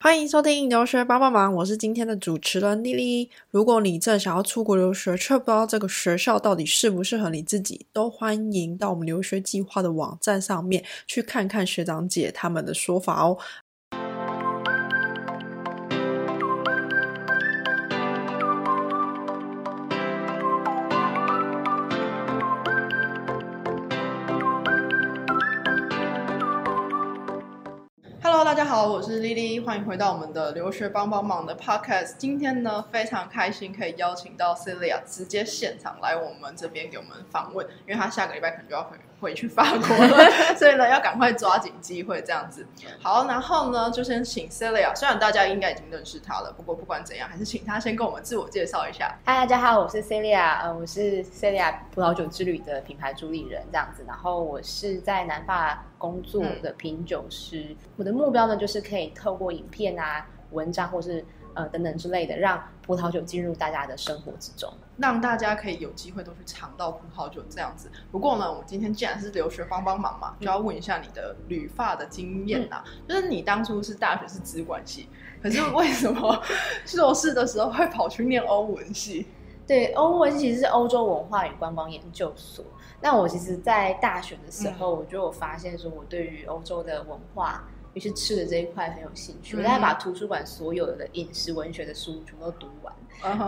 欢迎收听留学帮帮忙，我是今天的主持人丽丽。如果你正想要出国留学，却不知道这个学校到底适不适合你自己，都欢迎到我们留学计划的网站上面去看看学长姐他们的说法哦。我是丽丽，欢迎回到我们的留学帮帮忙的 Podcast。今天呢，非常开心可以邀请到 Celia 直接现场来我们这边给我们访问，因为她下个礼拜可能就要回回去法国了，所以呢要赶快抓紧机会这样子。好，然后呢就先请 Celia，虽然大家应该已经认识她了，不过不管怎样，还是请她先跟我们自我介绍一下。嗨，大家好，我是 Celia，呃，我是 Celia 葡萄酒之旅的品牌主理人这样子，然后我是在南法工作的品酒师，我的目标呢就是可以透过影片啊、文章或是呃等等之类的，让葡萄酒进入大家的生活之中。让大家可以有机会都去尝到葡萄酒这样子。不过呢，我们今天既然是留学帮帮忙嘛，就要问一下你的旅发的经验呐、就是你当初是大学是资管系，可是为什么硕士的时候会跑去念欧文系？对，欧文其实是欧洲文化与观光研究所。那我其实，在大学的时候，我就有发现说，我对于欧洲的文化，于是吃的这一块很有兴趣。我大概把图书馆所有的饮食文学的书全部都读完。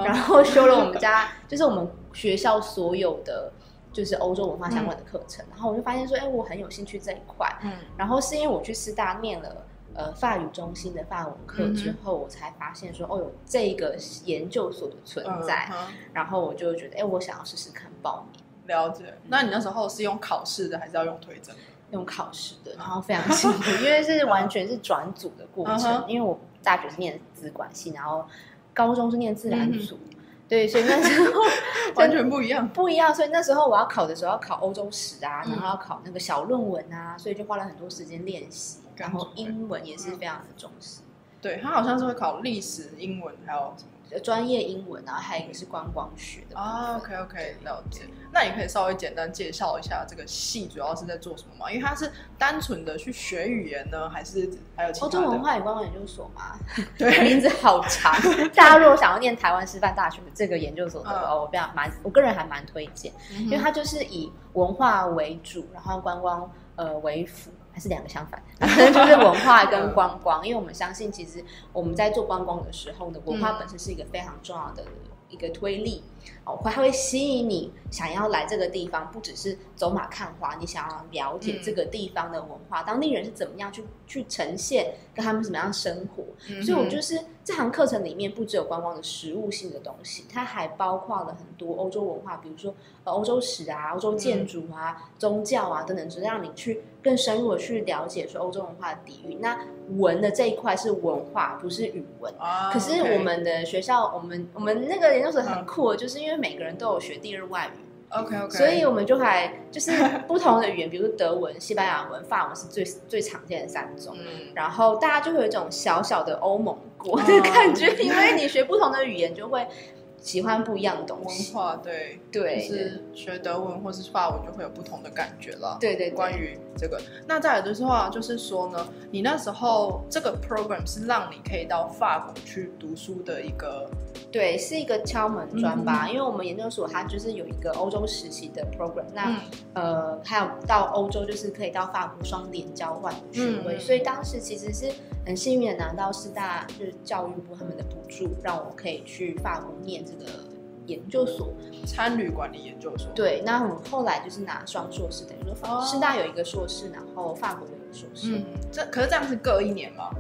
然后修了我们家，就是我们学校所有的就是欧洲文化相关的课程，然后我就发现说，哎，我很有兴趣这一块。嗯，然后是因为我去师大念了呃法语中心的法文课之后，我才发现说，哦，有这个研究所的存在，然后我就觉得，哎，我想要试试看报名。了解。那你那时候是用考试的，还是要用推甄？用考试的，然后非常辛苦，因为是完全是转组的过程。因为我大学是念资管系，然后高中是念自然组，嗯对，所以那时候 完全不一样。不一样。所以那时候我要考的时候要考欧洲史啊，嗯然后要考那个小论文啊，所以就花了很多时间练习。然后英文也是非常的重视，对他好像是会考历史、英文，还有什么？呃专业英文啊，还有一个是观光学的啊，OK OK，了解。那你可以稍微简单介绍一下这个系主要是在做什么吗？因为它是单纯的去学语言呢，还是还有其他的？欧洲文化与观光研究所嘛，对，名字好长。大家如果想要念台湾师范大学的这个研究所的话，嗯我比较蛮，我个人还蛮推荐。因因为它就是以文化为主，然后观光呃为辅，还是两个相反，就是文化跟观光。因为我们相信，其实我们在做观光的时候呢，文化嗯本身是一个非常重要的一个推力哦，会它会吸引你想要来这个地方，不只是走马看花，你想要了解嗯这个地方的文化，当地人是怎么样去去呈现，跟他们怎么样生活。嗯所以我就是这堂课程里面不只有观光的实物性的东西，它还包括了很多欧洲文化，比如说呃欧洲史啊、欧洲建筑啊、宗教啊等等，只让你去更深入的去了解说欧洲文化的底蕴。那文的这一块是文化，不是语文。啊，可是我们的学校，我们我们那个研究所很酷的，就是因为每个人都有学第二外语，OK OK，所以我们就还就是不同的语言，比如说德文、西班牙文、法文是最最常见的三种。嗯，然后大家就会有一种小小的欧盟国哦的感觉，因为你学不同的语言，就会喜欢不一样的东西。文。化对，对就是学德文或是法文就会有不同的感觉了。对对对。关于这个，那再有的话就是说呢，你那时候这个 program 是让你可以到法国去读书的一个，对，是一个敲门砖吧，嗯。因为我们研究所它就是有一个欧洲实习的 program，那、嗯。呃还有到欧洲就是可以到法国双点交换的学位，嗯。所以当时其实是很幸运的拿到师大就是教育部他们的补助，让我可以去法国念这个研究所。参旅管理研究所。对，那我后来就是拿双硕士，等于说师大有一个硕士，然后法国有一个硕士。嗯，这可是这样是各一年吗？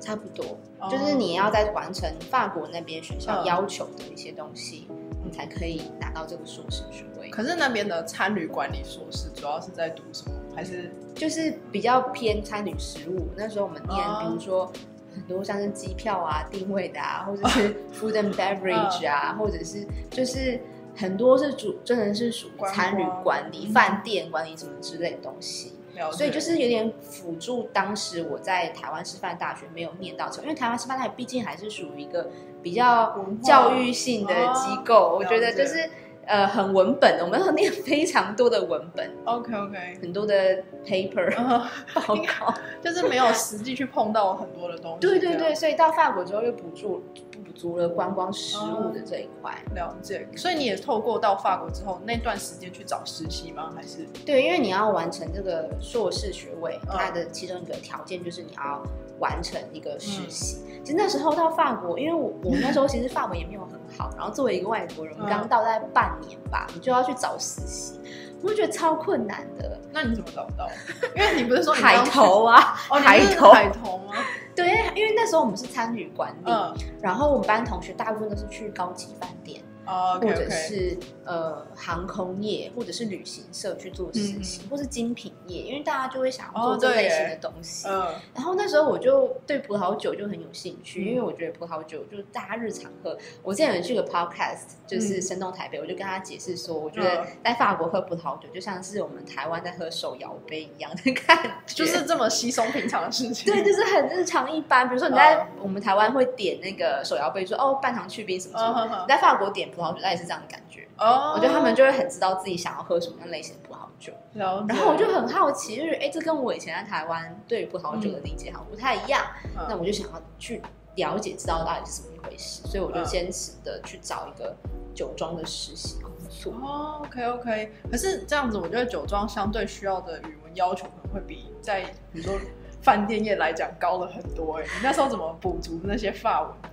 差不多，哦就是你要在完成法国那边学校嗯要求的一些东西，你才可以拿到这个硕士学位。可是那边的餐旅管理硕士主要是在读什么？还是就是比较偏参与实务。那时候我们念，哦比如说很多像是机票啊、定位的啊，或者是 food and beverage 啊，或者是就是很多是主真的是属于观参与管理、嗯饭店管理什么之类的东西。了所以就是有点辅助当时我在台湾师范大学没有念到成，因为台湾师范大学毕竟还是属于一个比较教育性的机构，哦我觉得就是。呃很文本的，我们要念非常多的文本，OK OK，很多的 paper 报告。就是没有实际去碰到很多的东西。对对对，，所以到法国之后又补助补足了观光食物的这一块。了解。所以你也透过到法国之后那段时间去找实习吗？还是对，因为你要完成这个硕士学位，嗯它的其中一个条件就是你要完成一个实习。其实那时候到法国，因为我我那时候其实法文也没有很好，然后作为一个外国人，嗯刚到大概半年吧，你就要去找实习，我就觉得超困难的。那你怎么找不到？因为你不是说你海刚去投啊，哦，海投，海投吗？对，因为因为那时候我们是参与管理，嗯，然后我们班同学大部分都是去高级饭店。哦或者是呃航空业，或者是旅行社去做实习，或是精品业，因为大家就会想要做这类型的东西。嗯然后那时候我就对葡萄酒就很有兴趣，嗯因为我觉得葡萄酒就是大家日常喝。我之前有去个 podcast，就是嗯生动台北，我就跟他解释说，我觉得在法国喝葡萄酒就像是我们台湾在喝手摇杯一样的感觉，就是这么稀松平常的事情。对，就是很日常一般。比如说你在、嗯我们台湾会点那个手摇杯，说哦半糖去冰什么什么。你在法国点葡萄酒，那也是这样的感觉。哦，我觉得他们就会很知道自己想要喝什么样类型的葡萄酒，然后我就很好奇，就是哎，这跟我以前在台湾对于葡萄酒的理解好像不太一样，嗯那我就想要去了解，知道到底是怎么一回事，所以我就嗯坚持的去找一个酒庄的实习工作。哦，OK OK，可是这样子，我觉得酒庄相对需要的语文要求可能会比在比如说饭店业来讲高了很多哎。你那时候怎么补足那些法文的？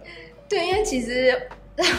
对，因为其实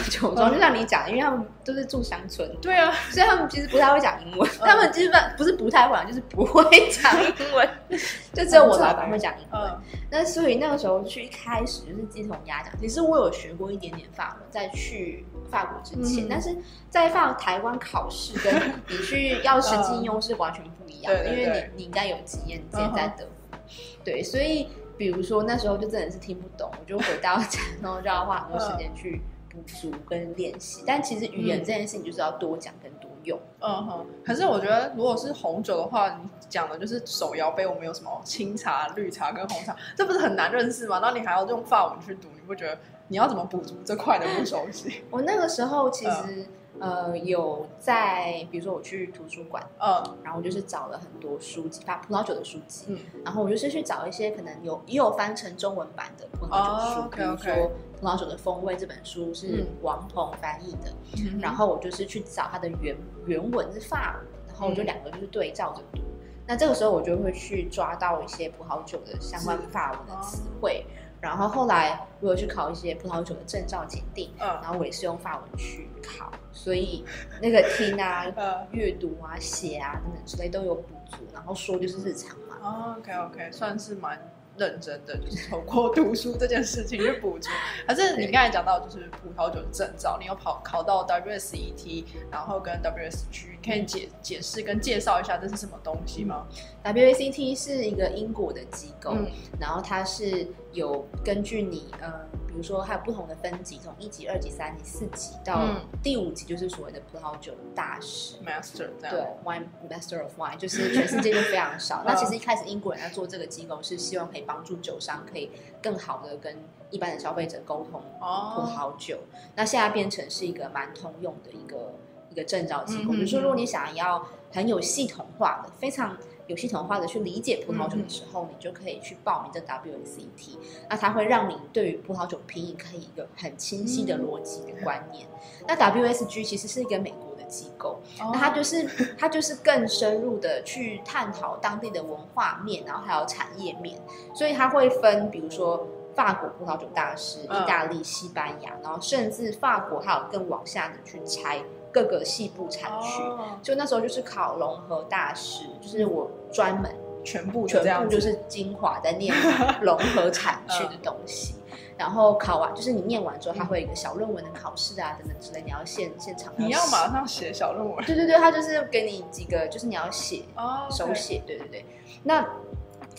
酒庄就像你讲的，因为他们都是住乡村，对啊，所以他们其实不太会讲英文，嗯。他们基本不是不太会讲，就是不会讲英文，就只有我老板会讲英文。嗯。那所以那个时候去一开始就是鸡同鸭讲，其实我有学过一点点法文，在去法国之前，嗯。但是在法台湾考试跟 你去要实际应用是完全不一样的，因为你你应该有经验，你之前在德国，对，所以比如说那时候就真的是听不懂，我就回到家，然后就要花很多时间去补足跟练习。但其实语言这件事情就是要多讲跟多用。嗯哼。可是我觉得，如果是红酒的话，你讲的就是手摇杯，我们有什么清茶、绿茶跟红茶，这不是很难认识吗？然后你还要用法文去读，你不觉得你要怎么补足这块的不熟悉？我那个时候其实、嗯呃有在，比如说我去图书馆。嗯。然后我就是找了很多书籍，把葡萄酒的书籍，嗯。然后我就是去找一些可能有也有翻成中文版的葡萄酒书，哦比如说《葡萄酒的风味》这本书是嗯。王鹏翻译的，嗯。然后我就是去找它的原原文是法文，然后我就嗯。两个就是对照着读。那这个时候我就会去抓到一些葡萄酒的相关法文的词汇，然后后来我有去考一些葡萄酒的证照检定，嗯然后我也是用法文去考，所以那个听啊、呃阅读啊、写啊等等之类都有补足，然后说就是日常嘛。哦，OK OK，算是蛮认真的，就是透过 读书这件事情去补足。可是你刚才讲到就是葡萄酒的证照，你有跑考到 WSET，然后跟 WSG，可以解解释跟介绍一下这是什么东西吗？WACT 是一个英国的机构，嗯然后它是有根据你呃，比如说它有不同的分级，从一级、二级、三级、四级到嗯第五级，就是所谓的葡萄酒大师。，Master。对，Wine Master of Wine 就是全世界就非常少。嗯 那其实一开始英国人在做这个机构，是希望可以帮助酒商可以更好的跟一般的消费者沟通葡哦，萄酒。那现在变成是一个蛮通用的一个一个证照机构。嗯比如说，如果你想要很有系统化的、非常有系统化的去理解葡萄酒嗯的时候，你就可以去报名这 WACT。那它会让你对于葡萄酒品饮可以有一个很清晰的逻辑的观念。那 WSG 其实是一个美国的机构，哦那它就是它就是更深入的去探讨当地的文化面，然后还有产业面，所以它会分，比如说法国葡萄酒大师、嗯意大利、西班牙，然后甚至法国还有更往下的去拆各个细部产区。哦就那时候就是考融合大师，就是我专门全部全部就是精华在念融合产区的东西。然后考完，就是你念完之后，它会有一个小论文的考试啊，等等之类，你要现现场 你要马上写小论文对对对，他就是给你几个，就是你要写哦手写，对对对。那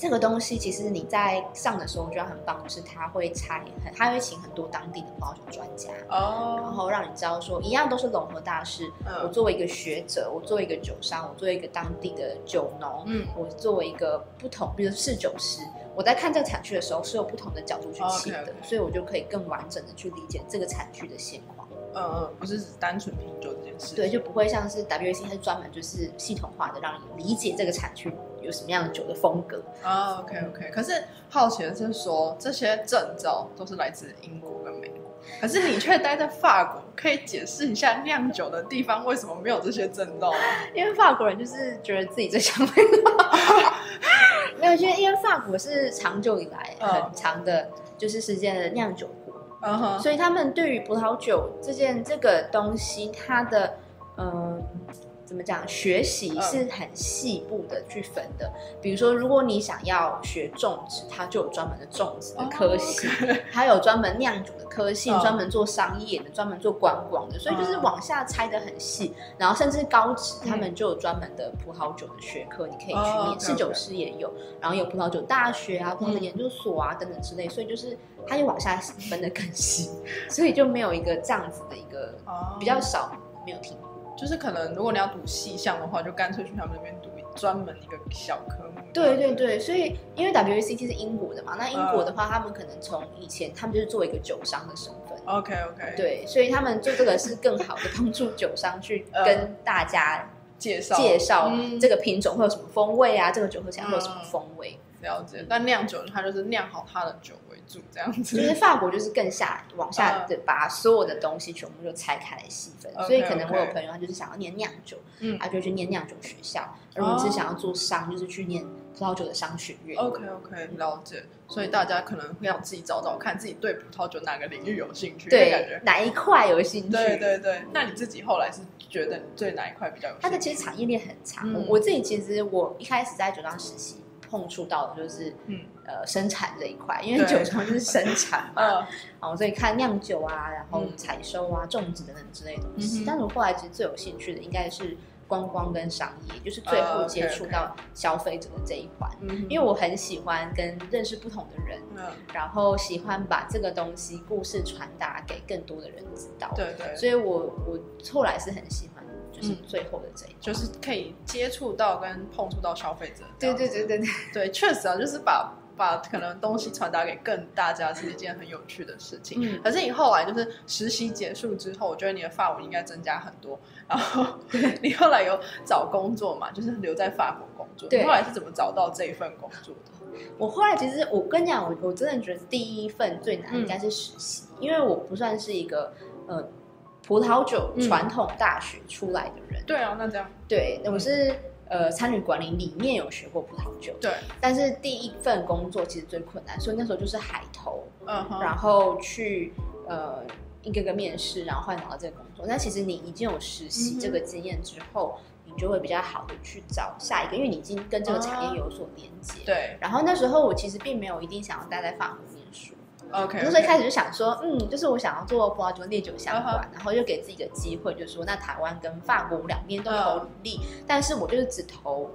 这个东西其实你在上的时候，我觉得很棒，就是他会拆很，他会请很多当地的葡萄酒专家哦，然哦，后让你知道说，一样都是融合大师。我嗯作为一个学者，我作为一个酒商，我作为一个当地的酒农，嗯我作为一个不同，比如侍酒师，我在看这个产区的时候是有不同的角度去切的所以我就可以更完整的去理解这个产区的现况。嗯嗯，不是只单纯品酒这件事事。对，就不会像是 WAC 它是专门就是系统化的让你理解这个产区有什么样的酒的风格。啊，OK OK。可是好奇的是说，这些证照都是来自英国跟美国，可是你却待在法国，可以解释一下酿酒的地方为什么没有这些证照吗？因为法国人就是觉得自己最想 没有，因为因为法国是长久以来很长的，就是时间的酿酒国，所以他们对于葡萄酒这件这个东西，它的嗯。怎么讲？学习是很细部的去分的。比如说，如果你想要学种植，它就有专门的种植 的科系，还有专门酿酒的科系，专门做商业的，专门做观光的。所以就是往下拆的很细。然后甚至高职，他们就有专门的葡萄酒的学科，你可以去念。侍酒师也有，然后有葡萄酒大学啊、葡萄酒研究所啊等等之类。所以就是它就往下分的更细，所以就没有一个这样子的一个比较少没有听。就是可能，如果你要读细项的话，就干脆去他们那边读专门一个小科目。对对对，所以因为 WACT 是英国的嘛，那英国的话，他们可能从以前他们就是做一个酒商的身份。OK OK。对，所以他们做这个是更好的帮助酒商去 跟大家介绍介绍这个品种会有什么风味啊，这个酒喝起来会有什么风味。了解。但酿酒它就是酿好它的酒为主。这样子，就是法国就是更下往下的把所有的东西全部就拆开来细分，所以可能我有朋友他就是想要念酿酒，嗯，他就去念酿酒学校，而我是想要做商，就是去念葡萄酒的商学院。OK OK，了解。所以大家可能会要自己找找看自己对葡萄酒哪个领域有兴趣，对，哪一块有兴趣？对对对。那你自己后来是觉得你对哪一块比较有兴趣？它的其实产业链很长。我自己其实我一开始在酒庄实习。碰触到的就是，嗯，呃，生产这一块，因为酒庄就是生产嘛，哦，所以看酿酒啊，然后采收啊、种植等等之类的东西。但是我后来其实最有兴趣的应该是观光跟商业，就是最后接触到消费者的这一块，因为我很喜欢跟认识不同的人，然后喜欢把这个东西故事传达给更多的人知道。对对，所以我我后来是很喜欢。就是最后的这一，就是可以接触到跟碰触到消费者。对对对对对，对，确实啊，就是把把可能东西传达给更大家是一件很有趣的事情。嗯，可是你后来就是实习结束之后，我觉得你的发文应该增加很多。然后 你后来有找工作嘛？就是留在法国工作。对，后来是怎么找到这一份工作的？我后来其实我跟你讲，我我真的觉得第一份最难应该是实习，因为我不算是一个呃。葡萄酒传统大学出来的人，对啊，那这样，对，我是呃参与管理里面有学过葡萄酒，对，但是第一份工作其实最困难，所以那时候就是海投，嗯，然后去呃一个个面试，然后换到这个工作。但其实你已经有实习这个经验之后，你就会比较好的去找下一个，因为你已经跟这个产业有所连接，对。然后那时候我其实并没有一定想要待在法国。OK，那时候一开始就想说，嗯，就是我想要做葡萄酒烈酒相关，然后就给自己一个机会，就是说，那台湾跟法国两边都投履历，但是我就是只投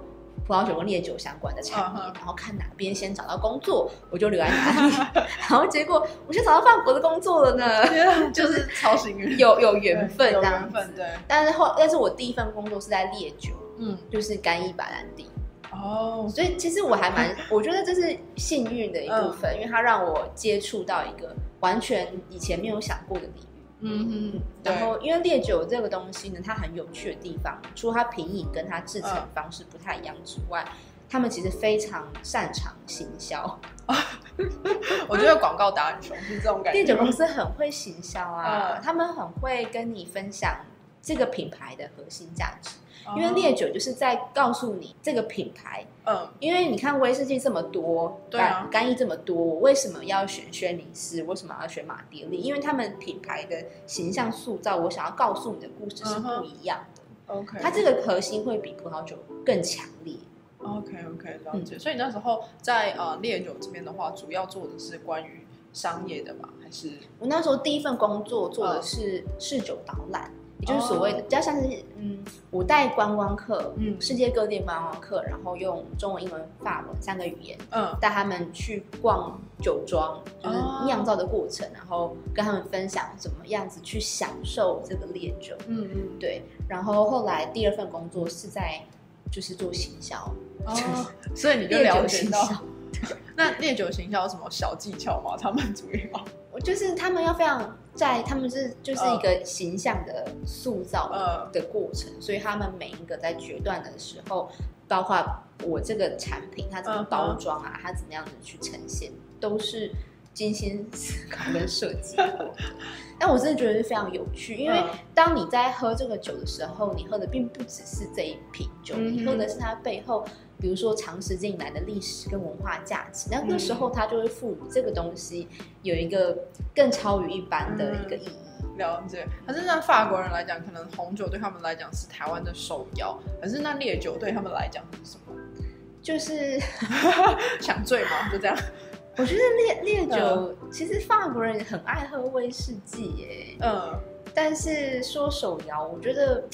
葡萄酒跟烈酒相关的产业，然后看哪边先找到工作，我就留在哪里。然后结果我先找到法国的工作了呢，就是超幸运，有有缘分有缘分。对，但是后，但是我第一份工作是在烈酒，嗯，就是干邑白兰地。哦，所以其实我还蛮，我觉得这是幸运的一部分，因为它让我接触到一个完全以前没有想过的领域。嗯哼，然后因为烈酒这个东西呢，它很有趣的地方，除了它品饮跟它制成方式不太一样之外，他们其实非常擅长行销。我觉得广告打很凶，是这种感觉。烈酒公司很会行销啊，他们很会跟你分享这个品牌的核心价值。因为烈酒就是在告诉你这个品牌，嗯，因为你看威士忌这么多，对啊，干邑这么多，为什么要选轩尼诗？为什么要选马迭利？因为他们品牌的形象塑造，我想要告诉你的故事是不一样的。OK，它这个核心会比葡萄酒更强烈。OK OK，了解。所以那时候在呃烈酒这边的话，主要做的是关于商业的嘛，还是我那时候第一份工作做的是试酒导览。也就是所谓的，比较像是嗯，五代观光客，嗯，世界各地观光客，然后用中文、英文、法文三个语言，嗯，带他们去逛酒庄，就是酿造的过程，然后跟他们分享怎么样子去享受这个烈酒，嗯嗯，对。然后后来第二份工作是在就是做行销，哦，所以你就了解到，那烈酒行销有什么小技巧吗？他们主要，我 就是他们要非常。在他们是就是一个形象的塑造呃，的过程，所以他们每一个在决断的时候，包括我这个产品它怎么包装啊，它怎么样子去呈现，都是精心思考跟设计过。的。但我真的觉得是非常有趣，因为嗯。当你在喝这个酒的时候，你喝的并不只是这一瓶酒，你喝的是它背后，比如说长时间以来的历史跟文化价值。那那时嗯候它就会赋予这个东西有一个更超于一般的一嗯个意义。了解。可是那法国人来讲，可能红酒对他们来讲是台湾的首要，可是那烈酒对他们来讲是什么？就是 想醉吗？就这样。我觉得烈烈酒，其实法国人很爱喝威士忌耶。嗯但是说手摇，我觉得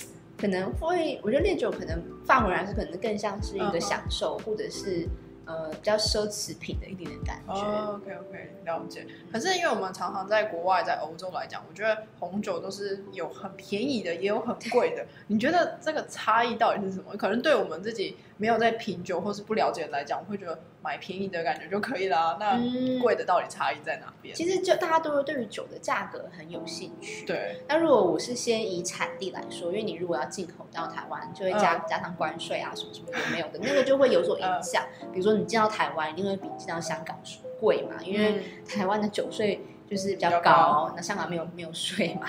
可能会，我觉得烈酒可能法国人来说可能更像是一个享受，或者是呃比较奢侈品的一点点感觉。哦，OK OK，了解。可是因为我们常常在国外，在欧洲来讲，我觉得红酒都是有很便宜的，也有很贵的。你觉得这个差异到底是什么？可能对我们自己没有在品酒或是不了解来讲，我会觉得买便宜的感觉就可以啦。那嗯贵的到底差异在哪边？其实就大家都会对于酒的价格很有兴趣。。对，那如果我是先以产地来说，因为你如果要进口到台湾，就会加、加上关税啊，什么什么有没有的，那个就会有所影响。比如说你进到台湾，一定会比进到香港贵嘛，因为台湾的酒税就是比较高那香港没有没有税嘛，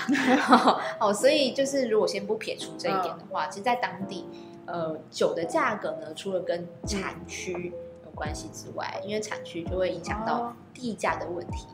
哦，所以就是如果先不撇除这一点的话，其实，在当地，呃，酒的价格呢，除了跟产区有关系之外，因为产区就会影响到哦地价的问题。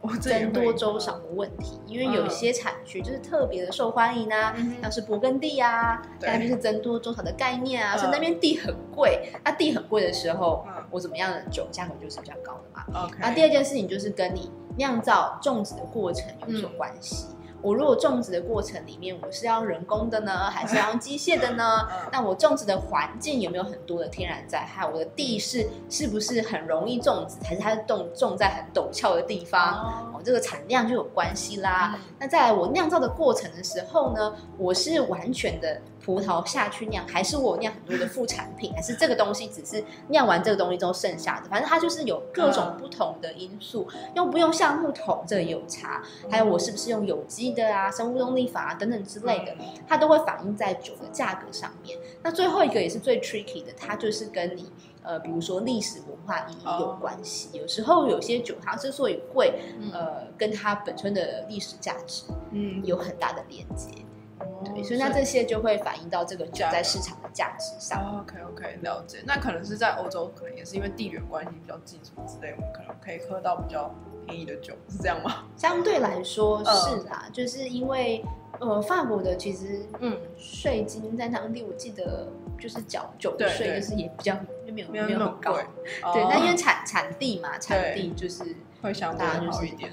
我这也增会多粥少的问题，因为有些产区就是特别的受欢迎啊，嗯像是勃艮第啊，那边是增多粥少的概念啊，嗯所以那边地很贵，那地很贵的时候，嗯我怎么样的酒价格就是比较高的嘛。OK。那第二件事情就是跟你酿造种植的过程有所关系。我如果种植的过程里面，我是要人工的呢，还是要用机械的呢？嗯那我种植的环境有没有很多的天然灾害？我的地势是不是很容易种植，还是它是种种在很陡峭的地方？哦哦，这个产量就有关系啦。嗯那在我酿造的过程的时候呢，我是完全的葡萄下去酿，还是我酿很多的副产品，还是这个东西只是酿完这个东西之后剩下的？反正它就是有各种不同的因素，用不用橡木桶这个有差，还有我是不是用有机的啊、生物动力法啊等等之类的，它都会反映在酒的价格上面。那最后一个也是最 tricky 的，它就是跟你呃，比如说历史文化意义有关系。有时候有些酒它之所以贵，呃，跟它本身的历史价值嗯，有很大的连接。对，哦所以那这些就会反映到这个酒在市场的价值上。哦 OK OK，了解。那可能是在欧洲，可能也是因为地缘关系比较近什么之类，我们可能可以喝到比较便宜的酒，是这样吗？相对来说嗯是啦，就是因为呃，法国的其实嗯，税金在当地，我记得就是缴酒税，就是也比较就没有没有那么高贵。。对，哦但因为产产地嘛，产地就是会相对好一点。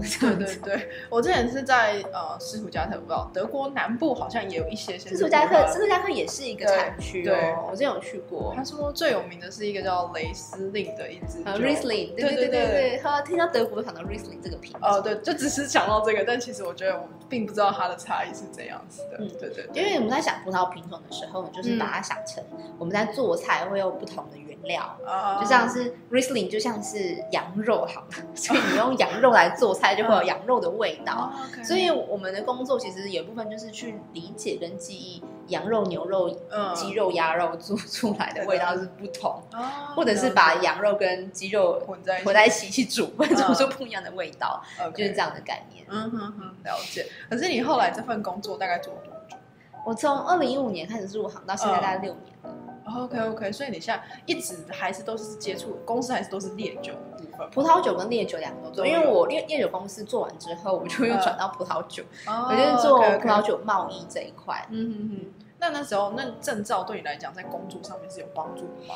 对对对。我之前是在呃斯图加特不知道德国南部好像也有一些斯图加特斯图加特也是一个产区对我之前有去过他说最有名的是一个叫雷司令的一支呃 risling 对对对对他听到德国想到 risling 这个品种哦对就只是想到这个但其实我觉得我们并不知道它的差异是怎样子的嗯对对因为我们在想葡萄品种的时候就是把它想成我们在做菜会有不同的料，啊就像是 Riesling 就像是羊肉好了，所以你用羊肉来做菜就会有羊肉的味道。所以我们的工作其实有一部分就是去理解跟记忆羊肉、牛肉、嗯。鸡肉、鸭肉做出来的味道是不同，哦或者是把羊肉跟鸡肉混在一起。混在一起去煮，会做出不一样的味道就是这样的概念。嗯哼哼，了解。可是你后来这份工作大概做了多久？我从二零一五年开始入行到现在大概六年。了。？OK OK，所以你现在一直还是都是接触公司，还是都是烈酒的部分？葡萄酒跟烈酒两个都做，因为我烈烈酒公司做完之后，我就又转到葡萄酒，哦我就是做葡萄。酒贸易这一块。嗯哼哼。那那时候，那证照对你来讲，在工作上面是有帮助的吗？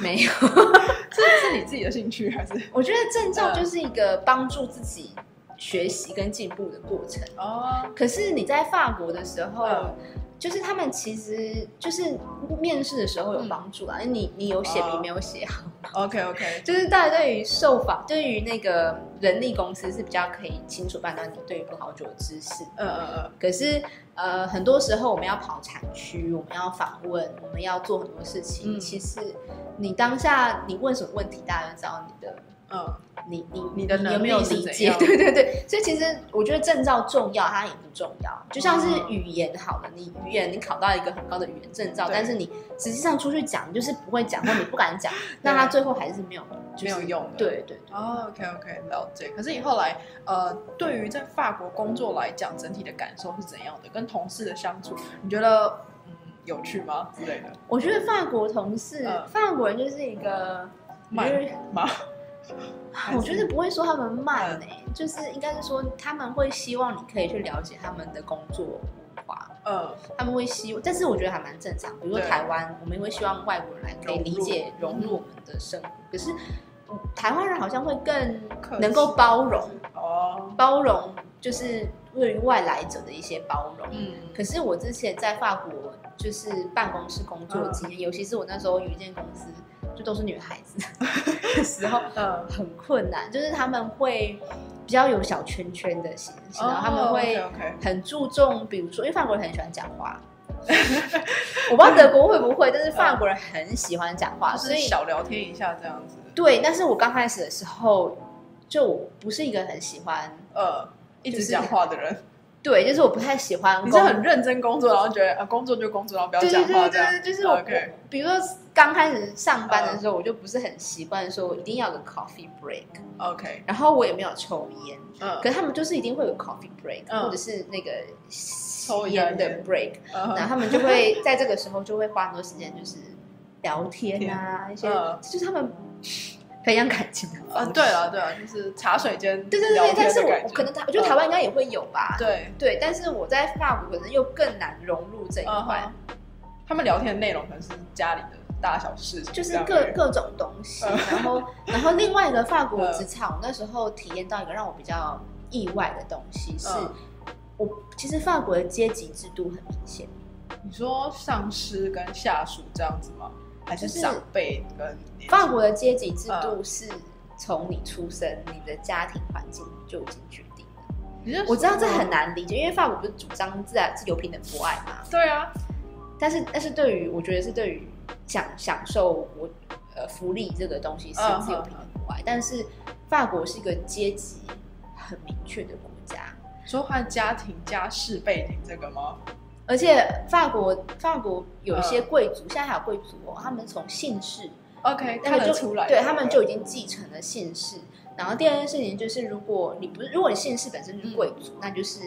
没有，这是你自己的兴趣还是？我觉得证照嗯就是一个帮助自己学习跟进步的过程。哦，可是你在法国的时候，嗯。就是他们其实就是面试的时候有帮助啦，因为你你有写哦你没有写好，OK OK，就是大家对于受访，对于那个人力公司是比较可以清楚判断你对于葡萄酒的知识。嗯嗯嗯，可是呃，很多时候我们要跑产区，我们要访问，我们要做很多事情。嗯。其实你当下你问什么问题，大家就知道你的嗯，你你你的能有没有力是理解？对对对，所以其实我觉得证照重要，它也不重要。就像是语言好了，你语言你考到一个很高的语言证照，但是你实际上出去讲，你就是不会讲或你不敢讲，那它最后还是没有就是没有用的对对对。哦，OK OK，了解。可是你后来呃，对于在法国工作来讲，整体的感受是怎样的？跟同事的相处，你觉得嗯有趣吗之类的？我觉得法国同事，嗯法国人就是一个慢我觉得吗？我觉得不会说他们慢嗯。呢、就是应该是说他们会希望你可以去了解他们的工作文化，嗯，他们会希望，但是我觉得还蛮正常。比如说台湾，我们也会希望外国人来可以理解融入我们的生活，可是嗯台湾人好像会更能够包容，哦，包容就是对于外来者的一些包容。嗯，可是我之前在法国就是办公室工作的经嗯。验，尤其是我那时候有一间公司，就都是女孩子 的时候，呃，很困难，就是他们会比较有小圈圈的形式，然后他们会很注重，比如说，因为法国人很喜欢讲话，我不知道德国会不会，但是法国人很喜欢讲话，所以小聊天一下这样子。对。但是我刚开始的时候，就我不是一个很喜欢，呃，一直讲话的人，对，就是我不太喜欢你工是很认真工作，然后觉得啊，工作就工作，然后不要讲对对对话这样。对，就是我比如说刚开始上班的时候，我就不是很习惯说我一定要有个 coffee break，OK，然后我也没有抽烟，嗯。可是他们就是一定会有 coffee break，、嗯。或者是那个抽烟的 break，嗯。然后他们就会在这个时候就会花很多时间，就是聊天啊，一些、嗯。就是他们培养感情的啊，对了对了，就是茶水间对对对但是我可能台，我觉得台湾应该也会有吧。对，对，但是我在法国可能又更难融入这一嗯块哼，他们聊天的内容可能是家里的大小事情，就是各各种东西。嗯然后，然后另外一个法国嗯职场，我那时候体验到一个让我比较意外的东西是，嗯我其实法国的阶级制度很明显。你说上司跟下属这样子吗？还是就是长辈跟法国的阶级制嗯度是从你出生，你的家庭环境就已经决定了。我知道这很难理解，因为法国不是主张自然自由、平等、博爱嘛？对啊，但是，但是对于我觉得是对于享享受我呃福利这个东西是嗯自由、平等、博爱，但是法国是一个阶级很明确的国家。说他的家庭家世背景这个吗？而且法国法国有一嗯。些贵族，现在还有贵族哦，他们从姓氏 OK，他们就出来，对他们就已经继承了姓氏。然后第二件事情就是，如果你不是，如果你姓氏本身就是贵族，那就是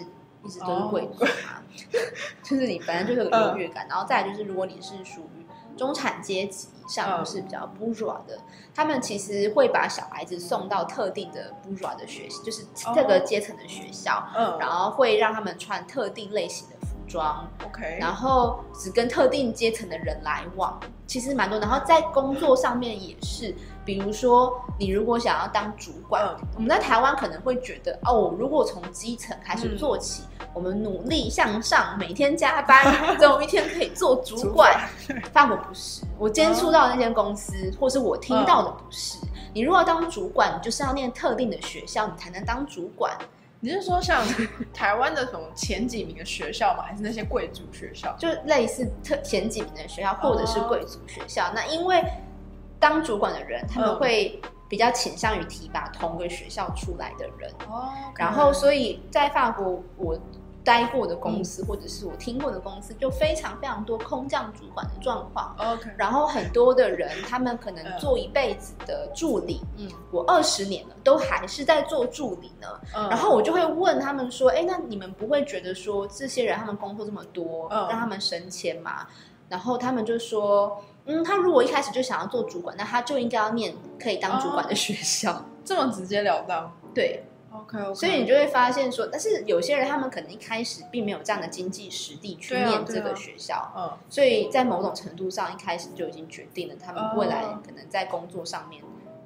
一直都是贵族嘛，就是你反正就是有优越感。然后再来就是，如果你是属于中产阶级以上，是比较 bourgeois 的，他们其实会把小孩子送到特定的 bourgeois 的学校，就是这个阶层的学校，嗯。然后会让他们穿特定类型的服装，，OK，然后只跟特定阶层的人来往，其实蛮多。然后在工作上面也是，比如说你如果想要当主管，嗯我们在台湾可能会觉得哦，如果从基层开始做起，我们努力向上，每天加班，总有一天可以做主管。法国不是，我接触到的那间公司，或是我听到的不是。你如果要当主管，你就是要念特定的学校，你才能当主管。你是说像台湾的什么前几名的学校吗？还是那些贵族学校？就类似特前几名的学校，或者是贵族学校。那因为当主管的人，他们嗯会比较倾向于提拔同个学校出来的人。哦，然后，所以在法国，我待过的公嗯司，或者是我听过的公司，就非常非常多空降主管的状况。OK，然后很多的人，他们可能嗯做一辈子的助理，嗯我二十年了，都还是在做助理呢。嗯然后我就会问他们说：“哎，那你们不会觉得说这些人他们工作这么多，嗯让他们升迁吗？”然后他们就说：“嗯，他如果一开始就想要做主管，那他就应该要念可以当主管的学校。这么直截了当对，，OK OK，所以你就会发现说，但是有些人他们可能一开始并没有这样的经济实力去念这个学校，嗯。所以在某种程度上一开始就已经决定了他们未来哦可能在工作上面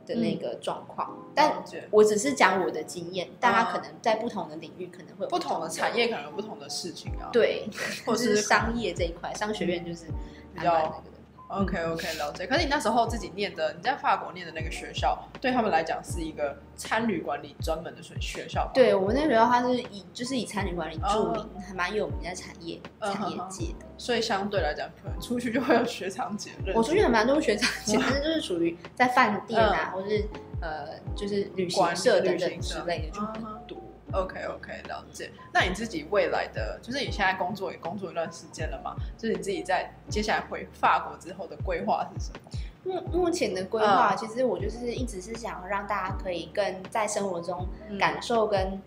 的那个状况。了但我只是讲我的经验，大家可能在不同的领域可能会有不同的产业可能有不同的事情啊，，对，或是是商业这一块，商学院就是比较那个的。OK OK，了解。可是你那时候自己念的，你在法国念的那个学校，对他们来讲是一个餐旅管理专门的学学校？对我们那个学校，它是以就是以餐旅管理著名，还蛮有名在产业产业界的。所以相对来讲，可能出去就会有学长姐认。我出去还蛮多学长姐，但 是就是属于在饭店啊，或是呃，就是旅行社等等之类的。OK OK，了解。那你自己未来的，就是你现在工作也工作一段时间了嘛？就是你自己在接下来回法国之后的规划是什么？目目前的规划，其实我就是一直是想让大家可以更在生活中感受跟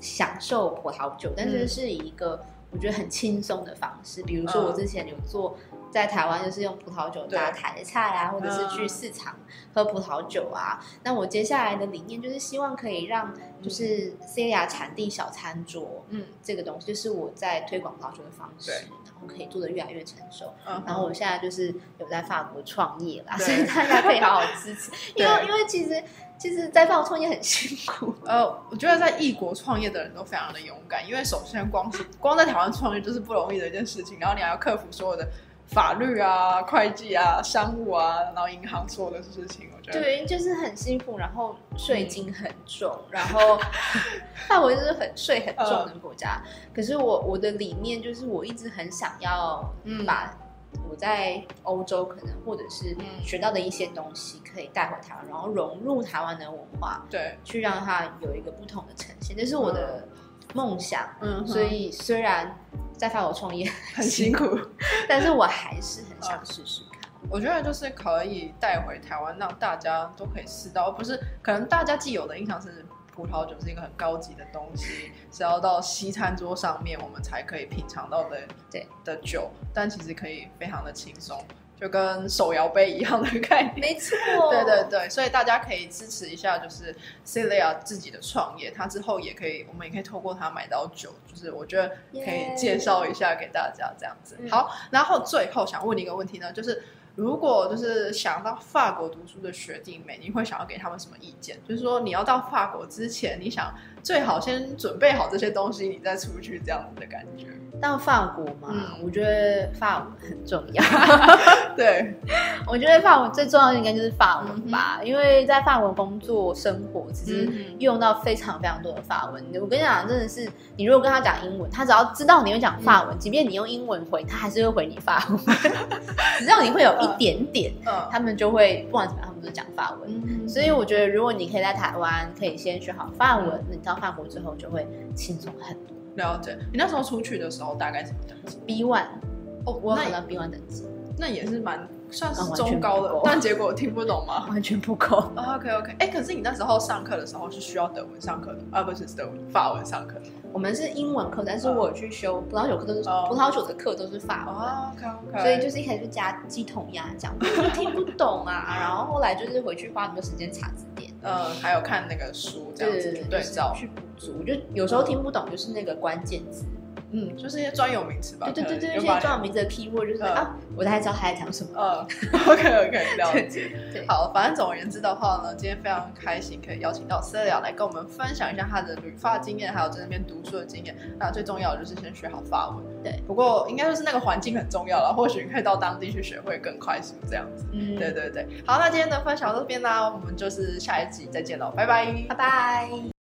享受葡萄酒，但是是以一个我觉得很轻松的方式。比如说我之前有做。在台湾就是用葡萄酒搭台菜啊，或者是去市场喝葡萄酒啊。那我接下来的理念就是希望可以让就是 C 亚产地小餐桌，嗯，这个东西就是我在推广葡萄酒的方式，然后可以做的越来越成熟。然后我现在就是有在法国创业啦，所以大家可以好好支持。因为因为其实其实，在法国创业很辛苦。呃，我觉得在异国创业的人都非常的勇敢，因为首先光是光在台湾创业就是不容易的一件事情，然后你还要克服所有的。法律啊，会计啊，商务啊，然后银行所有的事情，我觉得。对，就是很辛苦，然后税金很重，然后 范围就是很税很重的国家。可是我我的理念就是，我一直很想要把我在欧洲可能或者是学到的一些东西，可以带回台湾，然后融入台湾的文化，对，去让它有一个不同的呈现，这是我的梦想。嗯，所以虽然。在法国创业 很辛苦，但是我还是很想试试看。我觉得就是可以带回台湾，让大家都可以试到，而不是可能大家既有的印象是葡萄酒是一个很高级的东西，是要到西餐桌上面我们才可以品尝到的对的酒，但其实可以非常的轻松。就跟手摇杯一样的概念，没错，对对对，所以大家可以支持一下，就是 Celia 自己的创业，他之后也可以，我们也可以透过他买到酒，就是我觉得可以介绍一下给大家这样子。好，然后最后想问你一个问题呢，就是如果就是想到法国读书的学弟妹，你会想要给他们什么意见？就是说你要到法国之前，你想最好先准备好这些东西，你再出去这样子的感觉。到法国嘛，我觉得法文很重要。对，我觉得法文最重要的应该就是法文吧，因为在法国工作生活，其实用到非常非常多的法文。我跟你讲，真的是，你如果跟他讲英文，他只要知道你会讲法文，即便你用英文回，他还是会回你法文。只要你会有一点点，他们就会不管怎么样，他们都讲法文。所以我觉得，如果你可以在台湾可以先学好法文，你到法国之后就会轻松很多。了解，你那时候出去的时候大概什么等级？B one，哦，我考到 B one 等级，那也是蛮算是中高的，但结果听不懂吗？完全不够。OK OK，哎，可是你那时候上课的时候是需要德文上课的，啊不是德文法文上课。我们是英文课，但是我去修葡萄酒课都是葡萄酒的课都是法文，OK，所以就是一开始就加鸡同鸭讲，听不懂啊。然后后来就是回去花很多时间查字典，呃，还有看那个书这样子对照去补足。就有时候听不懂，就是那个关键字。嗯，就是一些专有名词吧。对对对对，一些专有名词的 keyword 就是啊，我大概知道他在讲什么。嗯，OK OK，了解。对，好，反正总而言之的话呢，今天非常开心可以邀请到 Celia 来跟我们分享一下他的旅发经验，还有在那边读书的经验。那最重要的就是先学好法文。对，不过应该就是那个环境很重要了，或许可以到当地去学会更快速这样子。嗯，对对对。好，那今天的分享到这边啦，我们就是下一集再见喽，拜拜，拜拜。